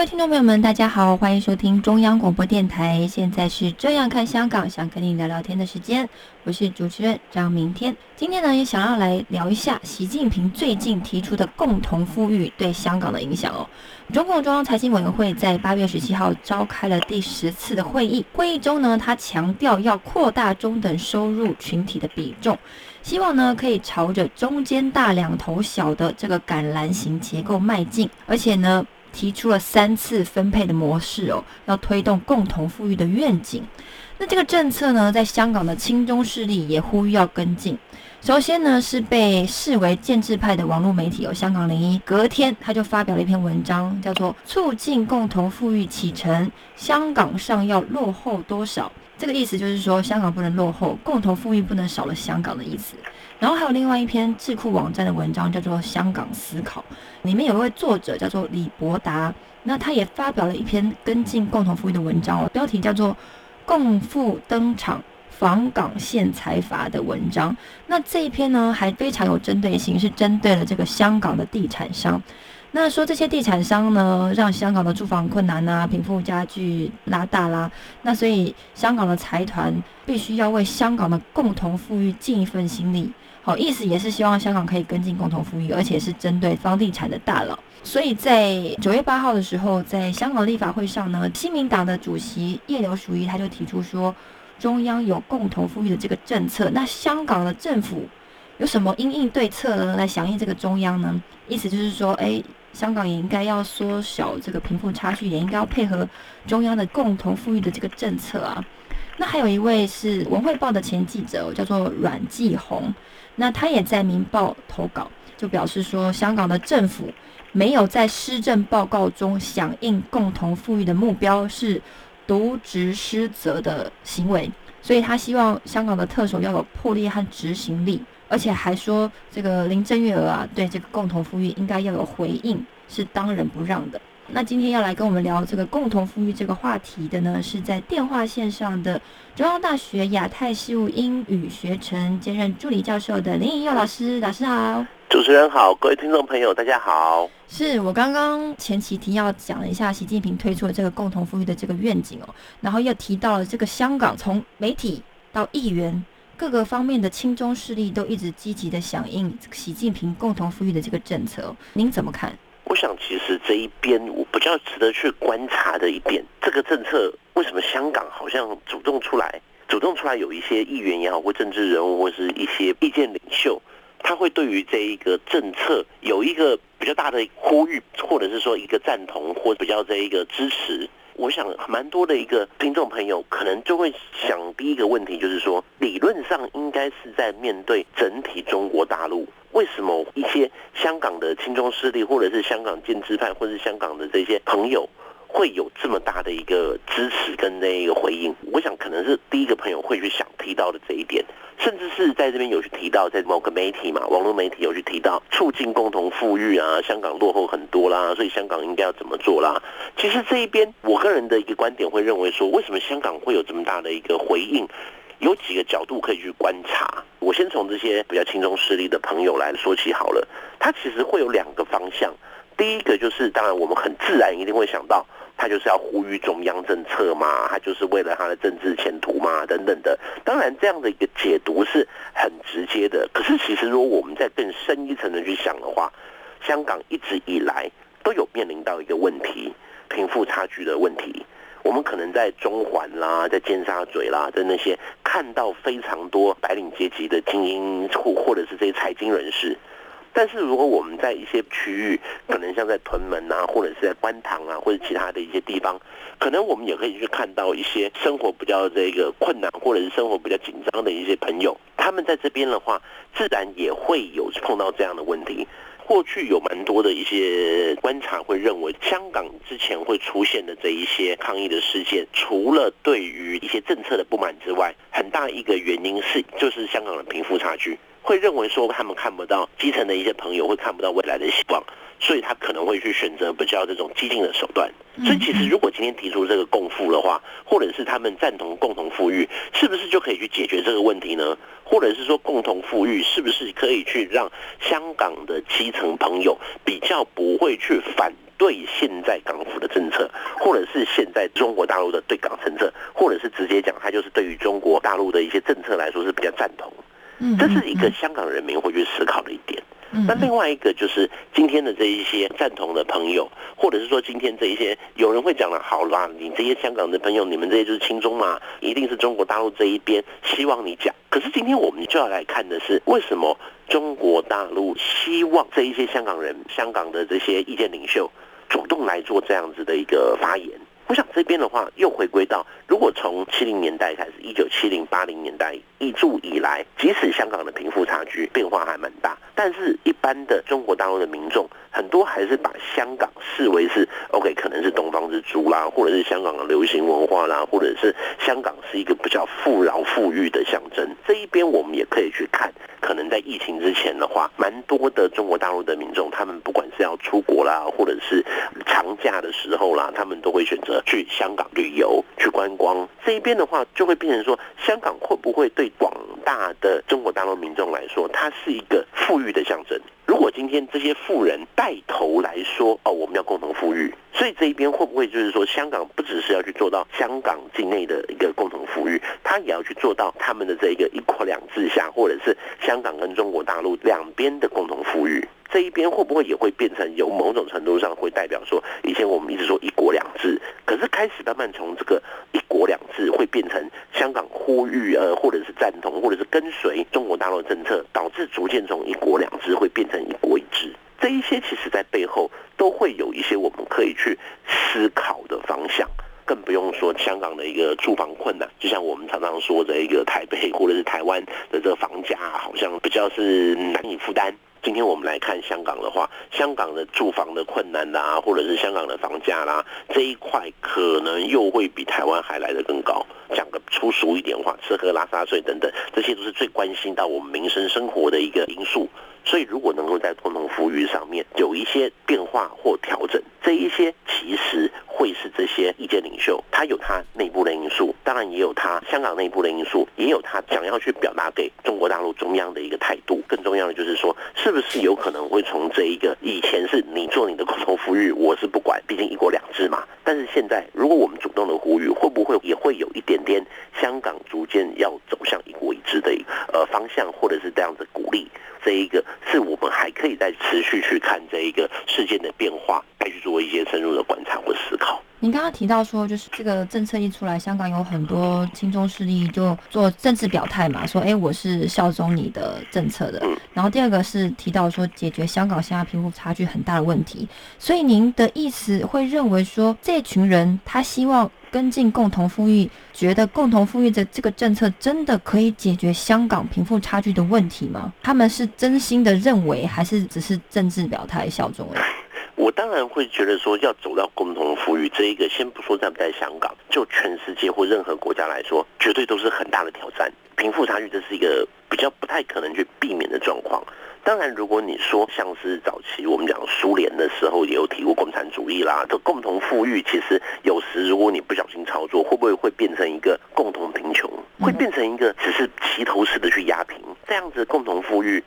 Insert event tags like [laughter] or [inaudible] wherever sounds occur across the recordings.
各位听众朋友们，大家好，欢迎收听中央广播电台。现在是这样看香港，想跟你聊聊天的时间，我是主持人张明天。今天呢，也想要来聊一下习近平最近提出的共同富裕对香港的影响哦。中共中央财经委员会在八月十七号召开了第十次的会议，会议中呢，他强调要扩大中等收入群体的比重，希望呢可以朝着中间大两头小的这个橄榄型结构迈进，而且呢。提出了三次分配的模式哦，要推动共同富裕的愿景。那这个政策呢，在香港的亲中势力也呼吁要跟进。首先呢，是被视为建制派的网络媒体有、哦、香港零一，隔天他就发表了一篇文章，叫做《促进共同富裕启程，香港上要落后多少》。这个意思就是说，香港不能落后，共同富裕不能少了香港的意思。然后还有另外一篇智库网站的文章，叫做《香港思考》，里面有一位作者叫做李博达，那他也发表了一篇跟进共同富裕的文章哦，标题叫做《共富登场，访港现财阀》的文章。那这一篇呢，还非常有针对性，是针对了这个香港的地产商。那说这些地产商呢，让香港的住房困难啊，贫富差距拉大啦。那所以香港的财团必须要为香港的共同富裕尽一份心力。意思也是希望香港可以跟进共同富裕，而且是针对房地产的大佬。所以在九月八号的时候，在香港立法会上呢，新民党的主席叶刘淑仪他就提出说，中央有共同富裕的这个政策，那香港的政府有什么因应对策呢？来响应这个中央呢？意思就是说，哎。香港也应该要缩小这个贫富差距，也应该要配合中央的共同富裕的这个政策啊。那还有一位是文汇报的前记者，叫做阮继红，那他也在民报投稿，就表示说，香港的政府没有在施政报告中响应共同富裕的目标，是渎职失责的行为，所以他希望香港的特首要有魄力和执行力。而且还说，这个林郑月娥啊，对这个共同富裕应该要有回应，是当仁不让的。那今天要来跟我们聊这个共同富裕这个话题的呢，是在电话线上的中央大学亚太事务英语学程兼任助理教授的林颖佑老师，老师好。主持人好，各位听众朋友大家好。是我刚刚前期提要讲了一下习近平推出的这个共同富裕的这个愿景哦，然后又提到了这个香港从媒体到议员。各个方面的亲中势力都一直积极的响应习近平共同富裕的这个政策，您怎么看？我想，其实这一边我比较值得去观察的一点，这个政策为什么香港好像主动出来，主动出来有一些议员也好，或政治人物，或是一些意见领袖，他会对于这一个政策有一个比较大的呼吁，或者是说一个赞同，或比较这一个支持。我想蛮多的一个听众朋友可能就会想，第一个问题就是说，理论上应该是在面对整体中国大陆，为什么一些香港的亲中势力，或者是香港建制派，或者是香港的这些朋友，会有这么大的一个支持跟那一个回应？我想可能是第一个朋友会去想提到的这一点。甚至是在这边有去提到，在某个媒体嘛，网络媒体有去提到促进共同富裕啊，香港落后很多啦，所以香港应该要怎么做啦？其实这一边，我个人的一个观点会认为说，为什么香港会有这么大的一个回应？有几个角度可以去观察。我先从这些比较轻中势力的朋友来说起好了，他其实会有两个方向。第一个就是，当然我们很自然一定会想到。他就是要呼吁中央政策嘛，他就是为了他的政治前途嘛，等等的。当然，这样的一个解读是很直接的。可是，其实如果我们再更深一层的去想的话，香港一直以来都有面临到一个问题，贫富差距的问题。我们可能在中环啦，在尖沙咀啦，在那些看到非常多白领阶级的精英户，或者是这些财经人士，但是如果我们在一些区域，可能像在屯门啊，或者是在观塘啊，或者其他的一些地方，可能我们也可以去看到一些生活比较这个困难，或者是生活比较紧张的一些朋友，他们在这边的话，自然也会有碰到这样的问题。过去有蛮多的一些观察会认为，香港之前会出现的这一些抗议的事件，除了对于一些政策的不满之外，很大一个原因是就是香港的贫富差距，会认为说他们看不到基层的一些朋友会看不到未来的希望。所以他可能会去选择比较这种激进的手段。所以其实如果今天提出这个共富的话，或者是他们赞同共同富裕，是不是就可以去解决这个问题呢？或者是说共同富裕是不是可以去让香港的基层朋友比较不会去反对现在港府的政策，或者是现在中国大陆的对港政策，或者是直接讲他就是对于中国大陆的一些政策来说是比较赞同。这是一个香港人民会去思考的一点。那另外一个就是今天的这一些赞同的朋友，或者是说今天这一些有人会讲了，好啦，你这些香港的朋友，你们这些就是亲中嘛，一定是中国大陆这一边希望你讲。可是今天我们就要来看的是，为什么中国大陆希望这一些香港人、香港的这些意见领袖主动来做这样子的一个发言？我想这边的话，又回归到，如果从七零年代开始，一九七零八零年代一注以来，即使香港的贫富差距变化还蛮大，但是一般的中国大陆的民众，很多还是把香港视为是 OK，可能是东方之珠啦，或者是香港的流行文化啦，或者是香港是一个比较富饶富裕的象征。这一边我们也可以去看，可能在疫情之前的话，蛮多的中国大陆的民众，他们不管是要出国啦，或者是长假的时候啦，他们都会选择。去香港旅游、去观光这一边的话，就会变成说，香港会不会对广大的中国大陆民众来说，它是一个富裕的象征？如果今天这些富人带头来说，哦，我们要共同富裕，所以这一边会不会就是说，香港不只是要去做到香港境内的一个共同富裕，他也要去做到他们的这一个一国两制下，或者是香港跟中国大陆两边的共同富裕？这一边会不会也会变成有某种程度上会代表说，以前我们一直说一国两制，可是开始慢慢从这个一国两制会变成香港呼吁呃，或者是赞同，或者是跟随中国大陆政策，导致逐渐从一国两制会变成。一些其实在背后都会有一些我们可以去思考的方向，更不用说香港的一个住房困难，就像我们常常说的一个台北或者是台湾的这个房价好像比较是难以负担。今天我们来看香港的话，香港的住房的困难啦，或者是香港的房价啦，这一块可能又会比台湾还来得更高。讲个粗俗一点话，吃喝拉撒睡等等，这些都是最关心到我们民生生活的一个因素。所以，如果能够在共同富裕上面有一些变化或调整，这一些其实会是这些意见领袖，他有他内部的因素，当然也有他香港内部的因素，也有他想要去表达给中国大陆中央的一个态度。更重要的就是说，是不是有可能会从这一个以前是你做你的共同富裕，我是不管，毕竟一国两制嘛。但是现在，如果我们主动的呼吁，会不会也会有一点点香港逐渐要走向一国一制的呃方向，或者是这样子鼓励？这一个是我们还可以再持续去看这一个事件的变化，再去做一些深入的观。您刚刚提到说，就是这个政策一出来，香港有很多亲中势力就做政治表态嘛，说哎，我是效忠你的政策的。然后第二个是提到说，解决香港现在贫富差距很大的问题。所以您的意思会认为说，这群人他希望跟进共同富裕，觉得共同富裕的这个政策真的可以解决香港贫富差距的问题吗？他们是真心的认为，还是只是政治表态效忠而已？我当然会觉得说，要走到共同富裕这一个，先不说在不在香港，就全世界或任何国家来说，绝对都是很大的挑战。贫富差距这是一个比较不太可能去避免的状况。当然，如果你说像是早期我们讲苏联的时候，也有提过共产主义啦，这共同富裕，其实有时如果你不小心操作，会不会会变成一个共同贫穷？会变成一个只是齐头式的去压平这样子共同富裕？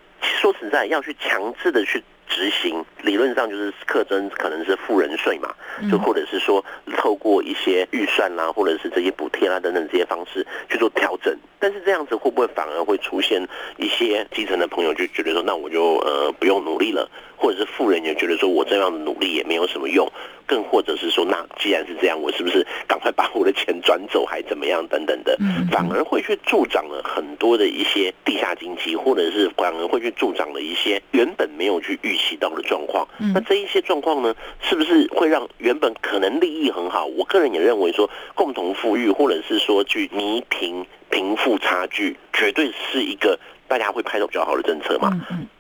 在，要去强制的去。执行，理论上就是课征可能是富人税嘛，就或者是说透过一些预算啦，或者是这些补贴啦等等这些方式去做调整。但是这样子会不会反而会出现一些基层的朋友就觉得说，那我就呃不用努力了，或者是富人也觉得说我这样的努力也没有什么用，更或者是说，那既然是这样，我是不是赶快把我的钱转走，还怎么样等等的，反而会去助长了很多的一些地下经济，或者是反而会去助长了一些原本没有去预期到的状况。那这一些状况呢，是不是会让原本可能利益很好？我个人也认为说，共同富裕，或者是说去弥平。贫富差距绝对是一个大家会拍到比较好的政策嘛？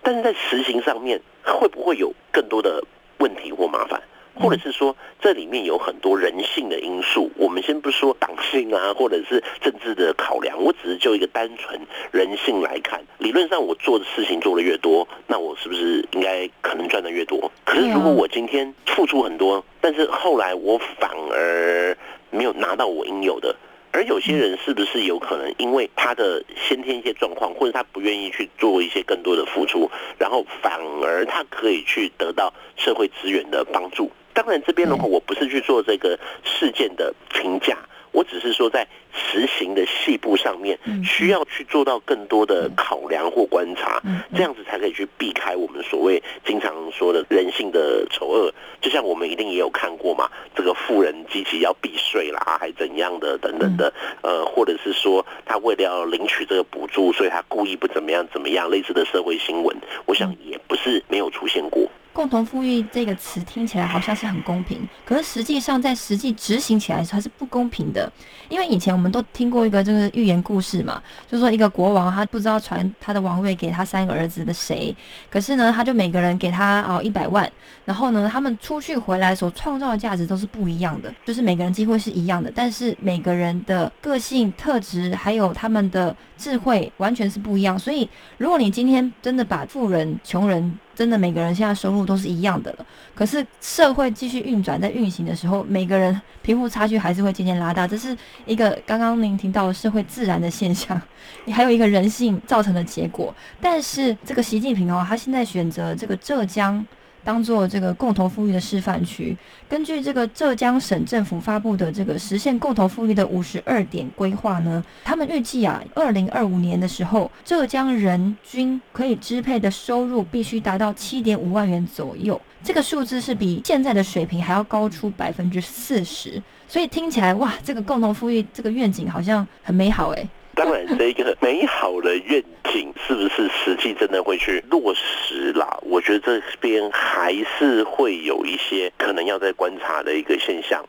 但是在实行上面会不会有更多的问题或麻烦，或者是说这里面有很多人性的因素？我们先不说党性啊，或者是政治的考量，我只是就一个单纯人性来看，理论上我做的事情做的越多，那我是不是应该可能赚的越多？可是如果我今天付出很多，但是后来我反而没有拿到我应有的。而有些人是不是有可能因为他的先天一些状况，或者他不愿意去做一些更多的付出，然后反而他可以去得到社会资源的帮助？当然，这边的话，我不是去做这个事件的评价。我只是说，在实行的细部上面，需要去做到更多的考量或观察，这样子才可以去避开我们所谓经常说的人性的丑恶。就像我们一定也有看过嘛，这个富人积极要避税啦，还怎样的等等的，呃，或者是说他为了要领取这个补助，所以他故意不怎么样怎么样，类似的社会新闻，我想也不是没有出现过。共同富裕这个词听起来好像是很公平，可是实际上在实际执行起来它是不公平的。因为以前我们都听过一个这个寓言故事嘛，就说一个国王他不知道传他的王位给他三个儿子的谁，可是呢他就每个人给他哦一百万，然后呢他们出去回来所创造的价值都是不一样的，就是每个人机会是一样的，但是每个人的个性特质还有他们的智慧完全是不一样。所以如果你今天真的把富人穷人真的每个人现在收入都是一样的了，可是社会继续运转在运行的时候，每个人贫富差距还是会渐渐拉大，这是一个刚刚您听到的社会自然的现象，你还有一个人性造成的结果。但是这个习近平哦，他现在选择这个浙江。当做这个共同富裕的示范区，根据这个浙江省政府发布的这个实现共同富裕的五十二点规划呢，他们预计啊，二零二五年的时候，浙江人均可以支配的收入必须达到七点五万元左右，这个数字是比现在的水平还要高出百分之四十，所以听起来哇，这个共同富裕这个愿景好像很美好哎。[laughs] 当然，这一个美好的愿景 [laughs] 是不是实际真的会去落实啦？我觉得这边还是会有一些可能要在观察的一个现象。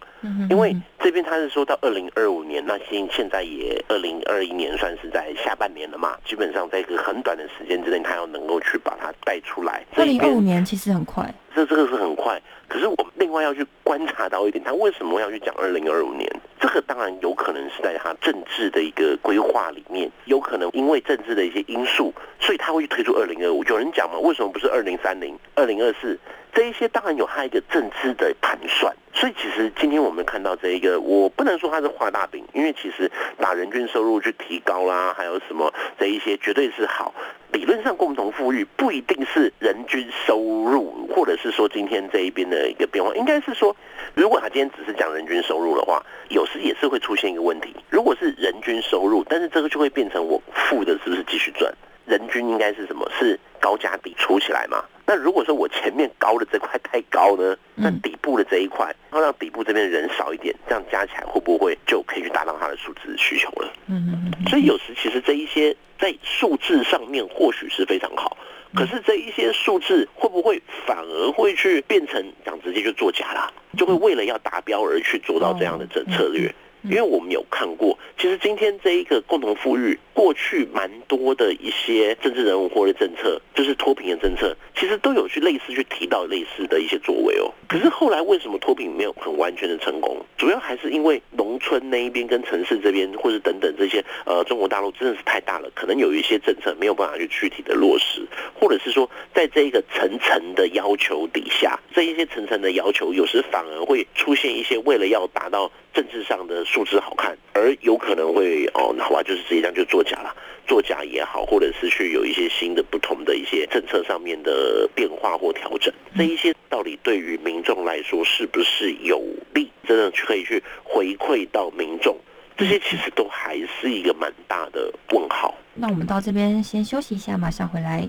因为这边他是说到二零二五年，那现现在也二零二一年算是在下半年了嘛，基本上在一个很短的时间之内，他要能够去把它带出来。二零二五年其实很快，这这个是很快。可是我们另外要去观察到一点，他为什么要去讲二零二五年？这个当然有可能是在他政治的一个规划里面，有可能因为政治的一些因素，所以他会去推出二零二五。有人讲嘛，为什么不是二零三零、二零二四？这一些当然有他一个政治的盘算。所以其实今天我们看到这一个，我不能说它是画大饼，因为其实把人均收入去提高啦，还有什么这一些绝对是好。理论上共同富裕不一定是人均收入，或者是说今天这一边的一个变化，应该是说，如果他今天只是讲人均收入的话，有时也是会出现一个问题。如果是人均收入，但是这个就会变成我负的是不是继续赚？人均应该是什么？是高加比出起来嘛？那如果说我前面高的这块太高呢，那底部的这一块，然后让底部这边人少一点，这样加起来会不会就可以去达到它的数字需求了？嗯嗯嗯。所以有时其实这一些在数字上面或许是非常好，可是这一些数字会不会反而会去变成讲直接就作假啦？就会为了要达标而去做到这样的策策略？因为我们有看过，其实今天这一个共同富裕，过去蛮多的一些政治人物或者政策，就是脱贫的政策，其实都有去类似去提到类似的一些作为哦。可是后来为什么脱贫没有很完全的成功？主要还是因为农村那一边跟城市这边，或者等等这些，呃，中国大陆真的是太大了，可能有一些政策没有办法去具体的落实，或者是说，在这一个层层的要求底下，这一些层层的要求，有时反而会出现一些为了要达到政治上的。数字好看，而有可能会哦，好吧，就是这样就作假了，作假也好，或者是去有一些新的不同的一些政策上面的变化或调整，这一些到底对于民众来说是不是有利，真的可以去回馈到民众，这些其实都还是一个蛮大的问号。那我们到这边先休息一下，马上回来。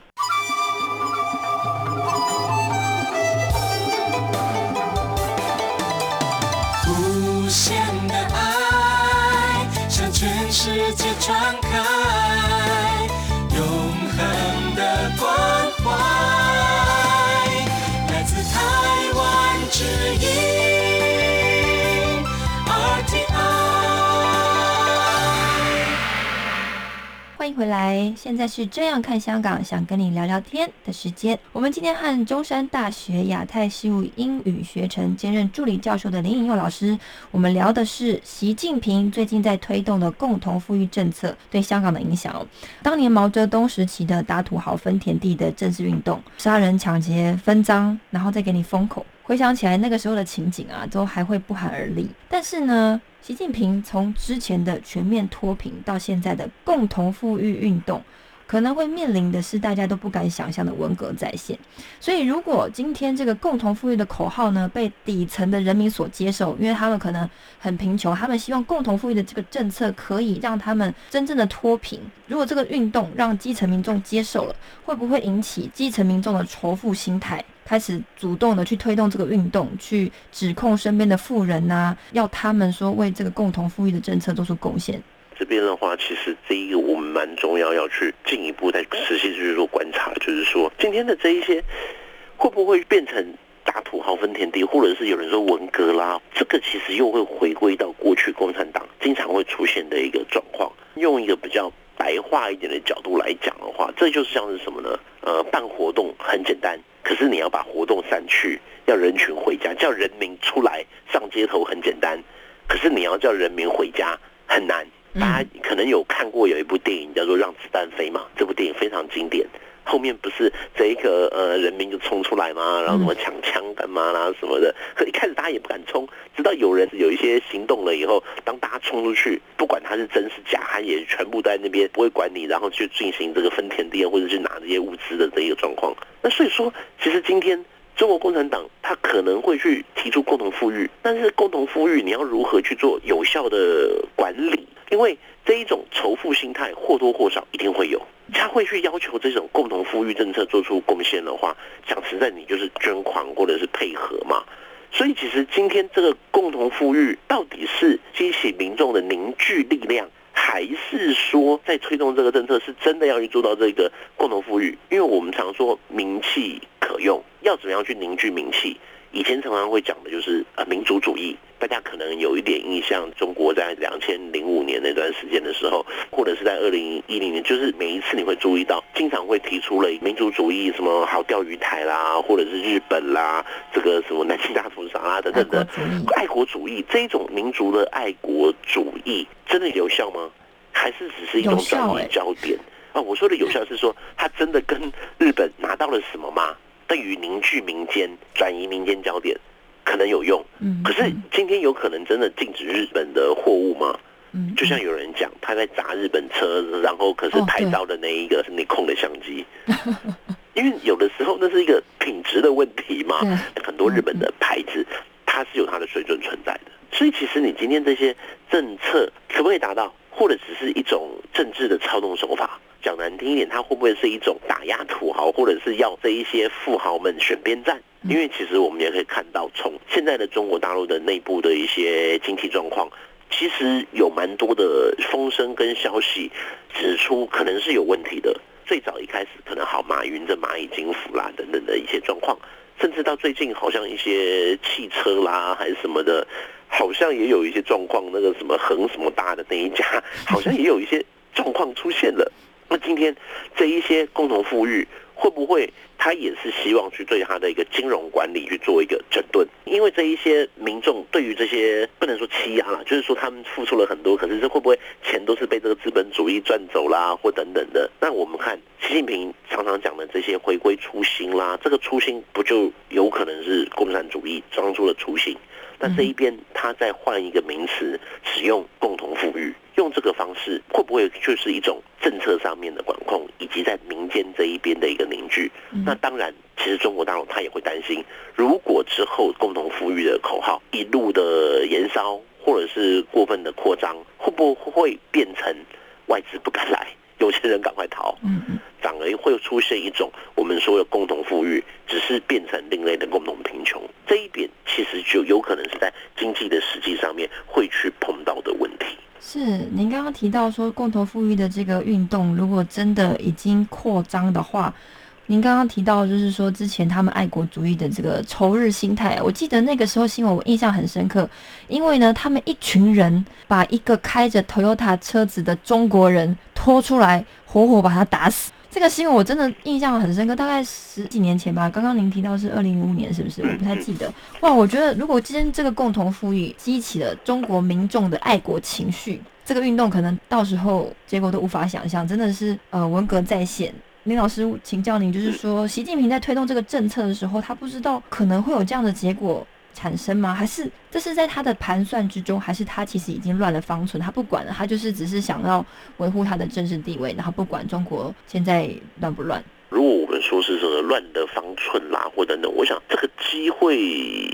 无限欢迎回来，现在是这样看香港，想跟你聊聊天的时间。我们今天和中山大学亚太事务英语学程兼任助理教授的林颖佑老师，我们聊的是习近平最近在推动的共同富裕政策对香港的影响。当年毛泽东时期的打土豪分田地的政治运动，杀人抢劫分赃，然后再给你封口。回想起来，那个时候的情景啊，都还会不寒而栗。但是呢，习近平从之前的全面脱贫到现在的共同富裕运动，可能会面临的是大家都不敢想象的文革再现。所以，如果今天这个共同富裕的口号呢，被底层的人民所接受，因为他们可能很贫穷，他们希望共同富裕的这个政策可以让他们真正的脱贫。如果这个运动让基层民众接受了，会不会引起基层民众的仇富心态？开始主动的去推动这个运动，去指控身边的富人呐、要他们说为这个共同富裕的政策做出贡献。这边的话，其实这一个我们蛮重要，要去进一步再仔细去做观察，就是说今天的这一些会不会变成打土豪分田地，或者是有人说文革啦，这个其实又会回归到过去共产党经常会出现的一个状况。用一个比较白话一点的角度来讲的话，这就像是什么呢？呃，办活动很简单，可是你要把活动散去，要人群回家，叫人民出来上街头很简单，可是你要叫人民回家很难。大家可能有看过有一部电影叫做《让子弹飞》嘛，这部电影非常经典。后面不是这一个呃人民就冲出来嘛，然后什么抢枪干嘛啦什么的。可一开始大家也不敢冲，直到有人有一些行动了以后，当大家冲出去，不管他是真是假，他也全部在那边不会管你，然后去进行这个分田地或者去拿这些物资的这一个状况。那所以说，其实今天中国共产党他可能会去提出共同富裕，但是共同富裕你要如何去做有效的管理？因为这一种仇富心态或多或少一定会有，他会去要求这种共同富裕政策做出贡献的话，讲实在，你就是捐款或者是配合嘛。所以其实今天这个共同富裕到底是激起民众的凝聚力量，还是说在推动这个政策是真的要去做到这个共同富裕？因为我们常说名气可用，要怎么样去凝聚名气？以前常常会讲的就是呃民族主义，大家可能有一点印象，中国在两千零五年那段时间的时候，或者是在二零一零年，就是每一次你会注意到，经常会提出了民族主义，什么好钓鱼台啦，或者是日本啦，这个什么南京大屠杀啦等等的爱国主义，这种民族的爱国主义真的有效吗？还是只是一种转移焦点？啊，我说的有效是说，他真的跟日本拿到了什么吗？对于凝聚民间、转移民间焦点，可能有用。嗯，可是今天有可能真的禁止日本的货物吗？嗯，就像有人讲，他在砸日本车，然后可是拍照的那一个是你控的相机。[laughs] 因为有的时候那是一个品质的问题嘛。很多日本的牌子，它是有它的水准存在的。所以其实你今天这些政策可不可以达到，或者只是一种政治的操纵手法？讲难听一点，它会不会是一种打压土豪，或者是要这一些富豪们选边站？因为其实我们也可以看到，从现在的中国大陆的内部的一些经济状况，其实有蛮多的风声跟消息指出，可能是有问题的。最早一开始可能好，马云的蚂蚁金服啦等等的一些状况，甚至到最近好像一些汽车啦还是什么的，好像也有一些状况。那个什么恒什么大的那一家，好像也有一些状况出现了。那今天这一些共同富裕会不会他也是希望去对他的一个金融管理去做一个整顿？因为这一些民众对于这些不能说欺压啦，就是说他们付出了很多，可是这会不会钱都是被这个资本主义赚走啦，或等等的？那我们看习近平常常讲的这些回归初心啦，这个初心不就有可能是共产主义当初的初心？那这一边他再换一个名词，使用共同富裕，用这个方式会不会就是一种政策上面的管控，以及在民间这一边的一个凝聚？那当然，其实中国大陆他也会担心，如果之后共同富裕的口号一路的延烧，或者是过分的扩张，会不会变成外资不敢来？有钱人赶快逃，嗯嗯，反而会出现一种我们说的共同富裕，只是变成另类的共同贫穷。这一点其实就有可能是在经济的实际上面会去碰到的问题。是您刚刚提到说共同富裕的这个运动，如果真的已经扩张的话，您刚刚提到就是说之前他们爱国主义的这个仇日心态，我记得那个时候新闻我印象很深刻，因为呢他们一群人把一个开着 Toyota 车子的中国人拖出来，活活把他打死。这个新闻我真的印象很深刻，大概十几年前吧。刚刚您提到是二零零五年，是不是？我不太记得。哇，我觉得如果今天这个共同富裕激起了中国民众的爱国情绪，这个运动可能到时候结果都无法想象，真的是呃文革再现。林老师，请教您，就是说，习近平在推动这个政策的时候，他不知道可能会有这样的结果产生吗？还是这是在他的盘算之中？还是他其实已经乱了方寸，他不管了，他就是只是想要维护他的政治地位，然后不管中国现在乱不乱？如果我们说是这个乱的方寸啦，或等等，我想这个机会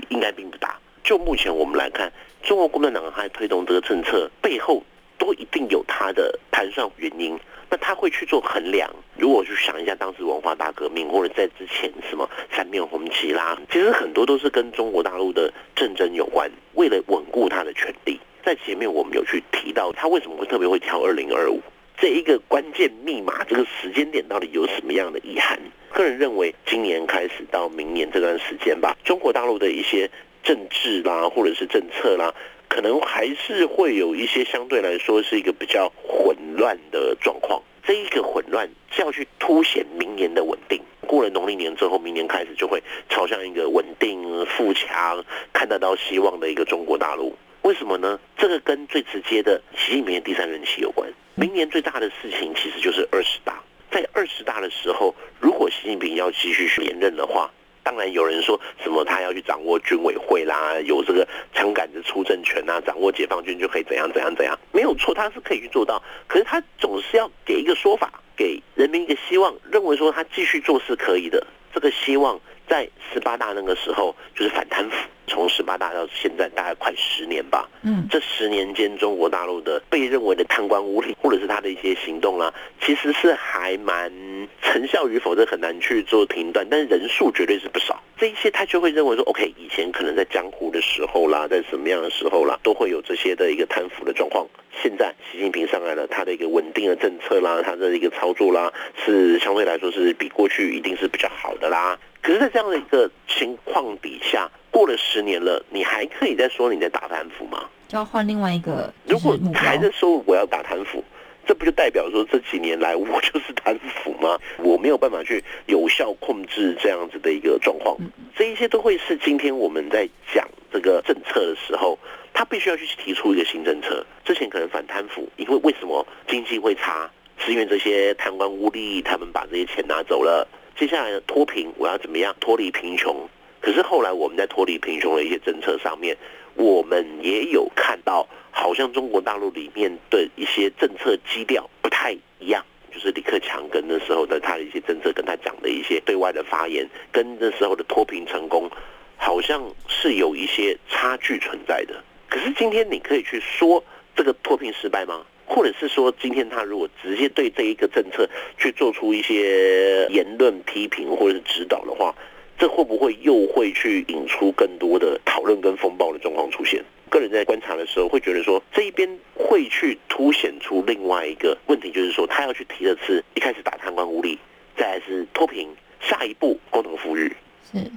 应该并不大。就目前我们来看，中国共产党还推动这个政策背后，都一定有他的盘算原因。那他会去做衡量。如果去想一下当时文化大革命，或者在之前什么三面红旗啦，其实很多都是跟中国大陆的政争有关。为了稳固他的权利，在前面我们有去提到，他为什么会特别会挑二零二五这一个关键密码，这个时间点到底有什么样的意涵？个人认为，今年开始到明年这段时间吧，中国大陆的一些政治啦，或者是政策啦。可能还是会有一些相对来说是一个比较混乱的状况。这一个混乱是要去凸显明年的稳定。过了农历年之后，明年开始就会朝向一个稳定、富强、看得到希望的一个中国大陆。为什么呢？这个跟最直接的习近平的第三任期有关。明年最大的事情其实就是二十大。在二十大的时候，如果习近平要继续连任的话，当然有人说什么他要去掌握军委会啦，有这个枪杆子出政权啦，掌握解放军就可以怎样怎样怎样，没有错，他是可以去做到。可是他总是要给一个说法，给人民一个希望，认为说他继续做是可以的。这个希望在十八大那个时候就是反贪腐。从十八大到现在大概快十年吧，嗯，这十年间，中国大陆的被认为的贪官污吏，或者是他的一些行动啦，其实是还蛮成效与否，这很难去做评断，但是人数绝对是不少。这一些他就会认为说，OK，以前可能在江湖的时候啦，在什么样的时候啦，都会有这些的一个贪腐的状况。现在习近平上来了，他的一个稳定的政策啦，他的一个操作啦，是相对来说是比过去一定是比较好的啦。可是，在这样的一个情况底下，过了十年了，你还可以再说你在打贪腐吗？就要换另外一个。如果还在说我要打贪腐，这不就代表说这几年来我就是贪腐吗？我没有办法去有效控制这样子的一个状况。这一些都会是今天我们在讲这个政策的时候，他必须要去提出一个新政策。之前可能反贪腐，因为为什么经济会差？是因为这些贪官污吏他们把这些钱拿走了。接下来的脱贫，我要怎么样脱离贫穷？可是后来我们在脱离贫穷的一些政策上面，我们也有看到，好像中国大陆里面的一些政策基调不太一样。就是李克强跟那时候的他的一些政策，跟他讲的一些对外的发言，跟那时候的脱贫成功，好像是有一些差距存在的。可是今天你可以去说这个脱贫失败吗？或者是说，今天他如果直接对这一个政策去做出一些言论批评或者是指导的话，这会不会又会去引出更多的讨论跟风暴的状况出现？个人在观察的时候会觉得说，这一边会去凸显出另外一个问题，就是说他要去提的是一开始打贪官污吏，再来是脱贫，下一步共同富裕。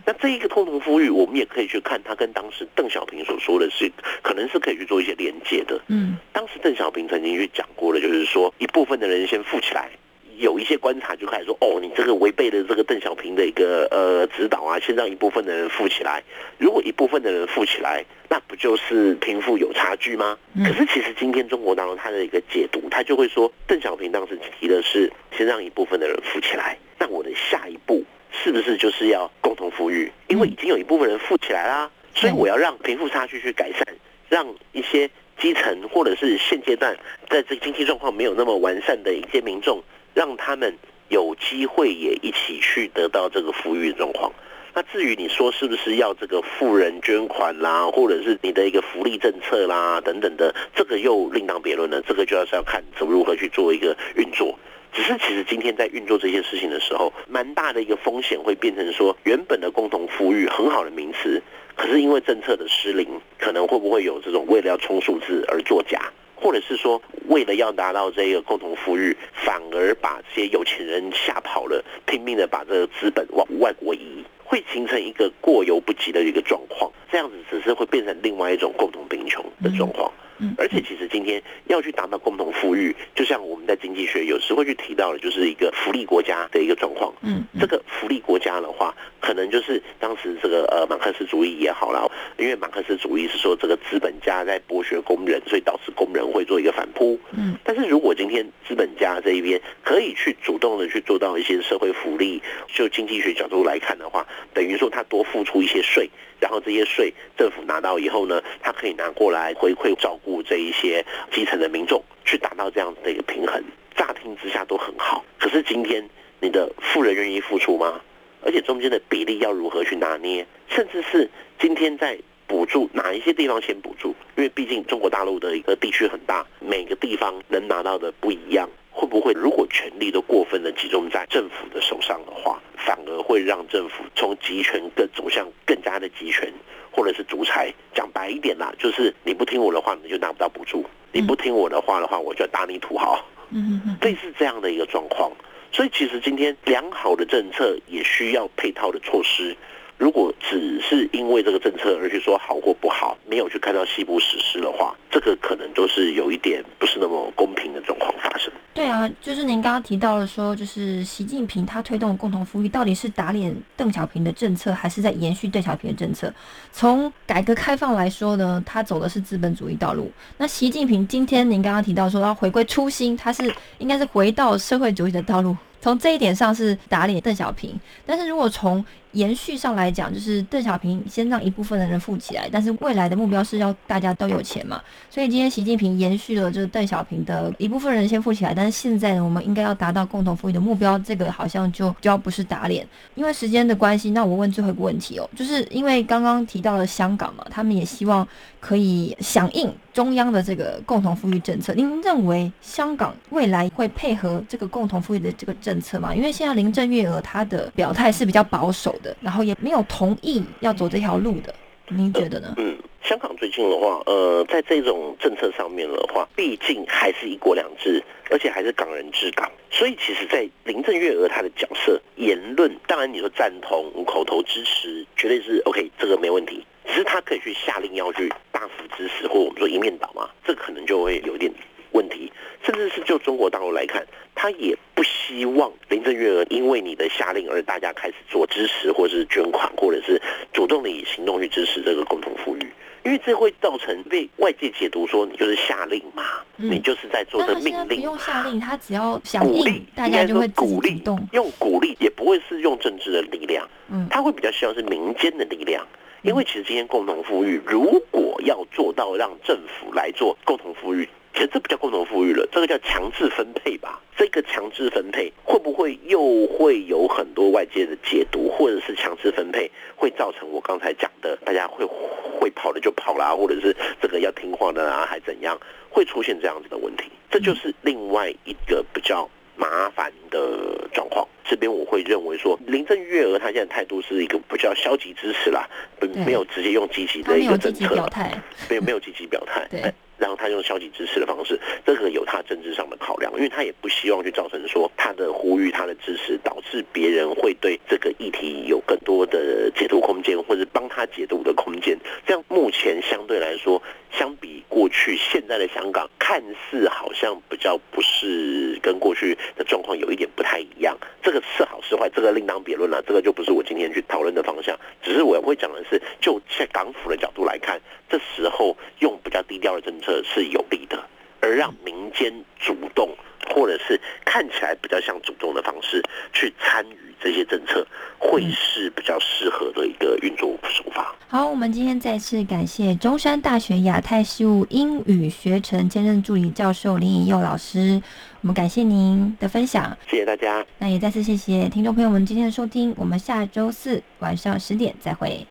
那这一个共同富裕，我们也可以去看他跟当时邓小平所说的是，可能是可以去做一些连接的。嗯，当时邓小平曾经去讲过的，就是说一部分的人先富起来，有一些观察就开始说，哦，你这个违背了这个邓小平的一个呃指导啊，先让一部分的人富起来。如果一部分的人富起来，那不就是贫富有差距吗？可是其实今天中国当中他的一个解读，他就会说，邓小平当时提的是先让一部分的人富起来，那我的下一步。是不是就是要共同富裕？因为已经有一部分人富起来啦，所以我要让贫富差距去改善，让一些基层或者是现阶段在这个经济状况没有那么完善的一些民众，让他们有机会也一起去得到这个富裕的状况。那至于你说是不是要这个富人捐款啦，或者是你的一个福利政策啦等等的，这个又另当别论了。这个就要是要看怎么如何去做一个运作。只是其实今天在运作这些事情的时候，蛮大的一个风险会变成说，原本的共同富裕很好的名词，可是因为政策的失灵，可能会不会有这种为了要冲数字而作假，或者是说为了要达到这个共同富裕，反而把这些有钱人吓跑了，拼命的把这个资本往外国移。会形成一个过犹不及的一个状况，这样子只是会变成另外一种共同贫穷的状况。而且其实今天要去达到共同富裕，就像我们在经济学有时会去提到的，就是一个福利国家的一个状况。嗯，这个福利国家的话，可能就是当时这个呃马克思主义也好了，因为马克思主义是说这个资本家在剥削工人，所以导致工人会做一个反扑。嗯，但是如果今天资本家这一边可以去主动的去做到一些社会福利，就经济学角度来看的话，等于说他多付出一些税。然后这些税政府拿到以后呢，他可以拿过来回馈照顾这一些基层的民众，去达到这样子的一个平衡。乍听之下都很好，可是今天你的富人愿意付出吗？而且中间的比例要如何去拿捏？甚至是今天在补助哪一些地方先补助？因为毕竟中国大陆的一个地区很大，每个地方能拿到的不一样。会不会如果权力都过分的集中在政府的手上的话，反而会让政府从集权更走向更加的集权，或者是独裁？讲白一点啦，就是你不听我的话，你就拿不到补助；你不听我的话的话，我就打你土豪。嗯嗯，类似这样的一个状况。所以其实今天良好的政策也需要配套的措施。如果只是因为这个政策而去说好或不好，没有去看到细部实施的话，这个可能都是有一点不是那么公平的状况发生。对啊，就是您刚刚提到了说，就是习近平他推动共同富裕，到底是打脸邓小平的政策，还是在延续邓小平的政策？从改革开放来说呢，他走的是资本主义道路。那习近平今天您刚刚提到说要回归初心，他是应该是回到社会主义的道路。从这一点上是打脸邓小平，但是如果从延续上来讲，就是邓小平先让一部分的人富起来，但是未来的目标是要大家都有钱嘛。所以今天习近平延续了就是邓小平的一部分人先富起来，但是现在呢，我们应该要达到共同富裕的目标，这个好像就就要不是打脸。因为时间的关系，那我问最后一个问题哦，就是因为刚刚提到了香港嘛，他们也希望可以响应中央的这个共同富裕政策。您认为香港未来会配合这个共同富裕的这个政策吗？因为现在林郑月娥她的表态是比较保守的。然后也没有同意要走这条路的，您觉得呢？嗯，香港最近的话，呃，在这种政策上面的话，毕竟还是一国两制，而且还是港人治港，所以其实，在林郑月娥她的角色、言论，当然你说赞同、口头支持，绝对是 OK，这个没问题。只是他可以去下令要去大幅支持，或我们说一面倒嘛，这可能就会有点。问题，甚至是就中国大陆来看，他也不希望林郑月娥因为你的下令而大家开始做支持，或者是捐款，或者是主动的以行动去支持这个共同富裕，因为这会造成被外界解读说你就是下令嘛，你就是在做的命令。不用下令，他只要鼓励，大家就会鼓励，用鼓励也不会是用政治的力量，嗯，他会比较希望是民间的力量，因为其实今天共同富裕如果要做到让政府来做共同富裕。其实这不叫共同富裕了，这个叫强制分配吧。这个强制分配会不会又会有很多外界的解读，或者是强制分配会造成我刚才讲的，大家会会跑的就跑啦，或者是这个要听话的啊，还怎样，会出现这样子的问题？这就是另外一个比较麻烦的状况。这边我会认为说，林郑月娥她现在态度是一个比较消极支持啦，没有直接用积极的一个政策，没有没有积极表态。对。然后他用消极支持的方式，这个有他政治上的考量，因为他也不希望去造成说他的呼吁、他的支持导致别人会对这个议题有更多的解读空间，或者帮他解读的空间。这样目前相对来说，相比过去，现在的香港看似好像比较不是跟过去的状况有一点不太一样。这个是好是坏，这个另当别论了，这个就不是我今天去讨论的方向。只是我会讲的是，就在港府的角度来看，这时候用比较低调的政策。是有利的，而让民间主动，或者是看起来比较像主动的方式去参与这些政策，会是比较适合的一个运作手法。好，我们今天再次感谢中山大学亚太事务英语学程兼任助理教授林以佑老师，我们感谢您的分享。谢谢大家。那也再次谢谢听众朋友们今天的收听，我们下周四晚上十点再会。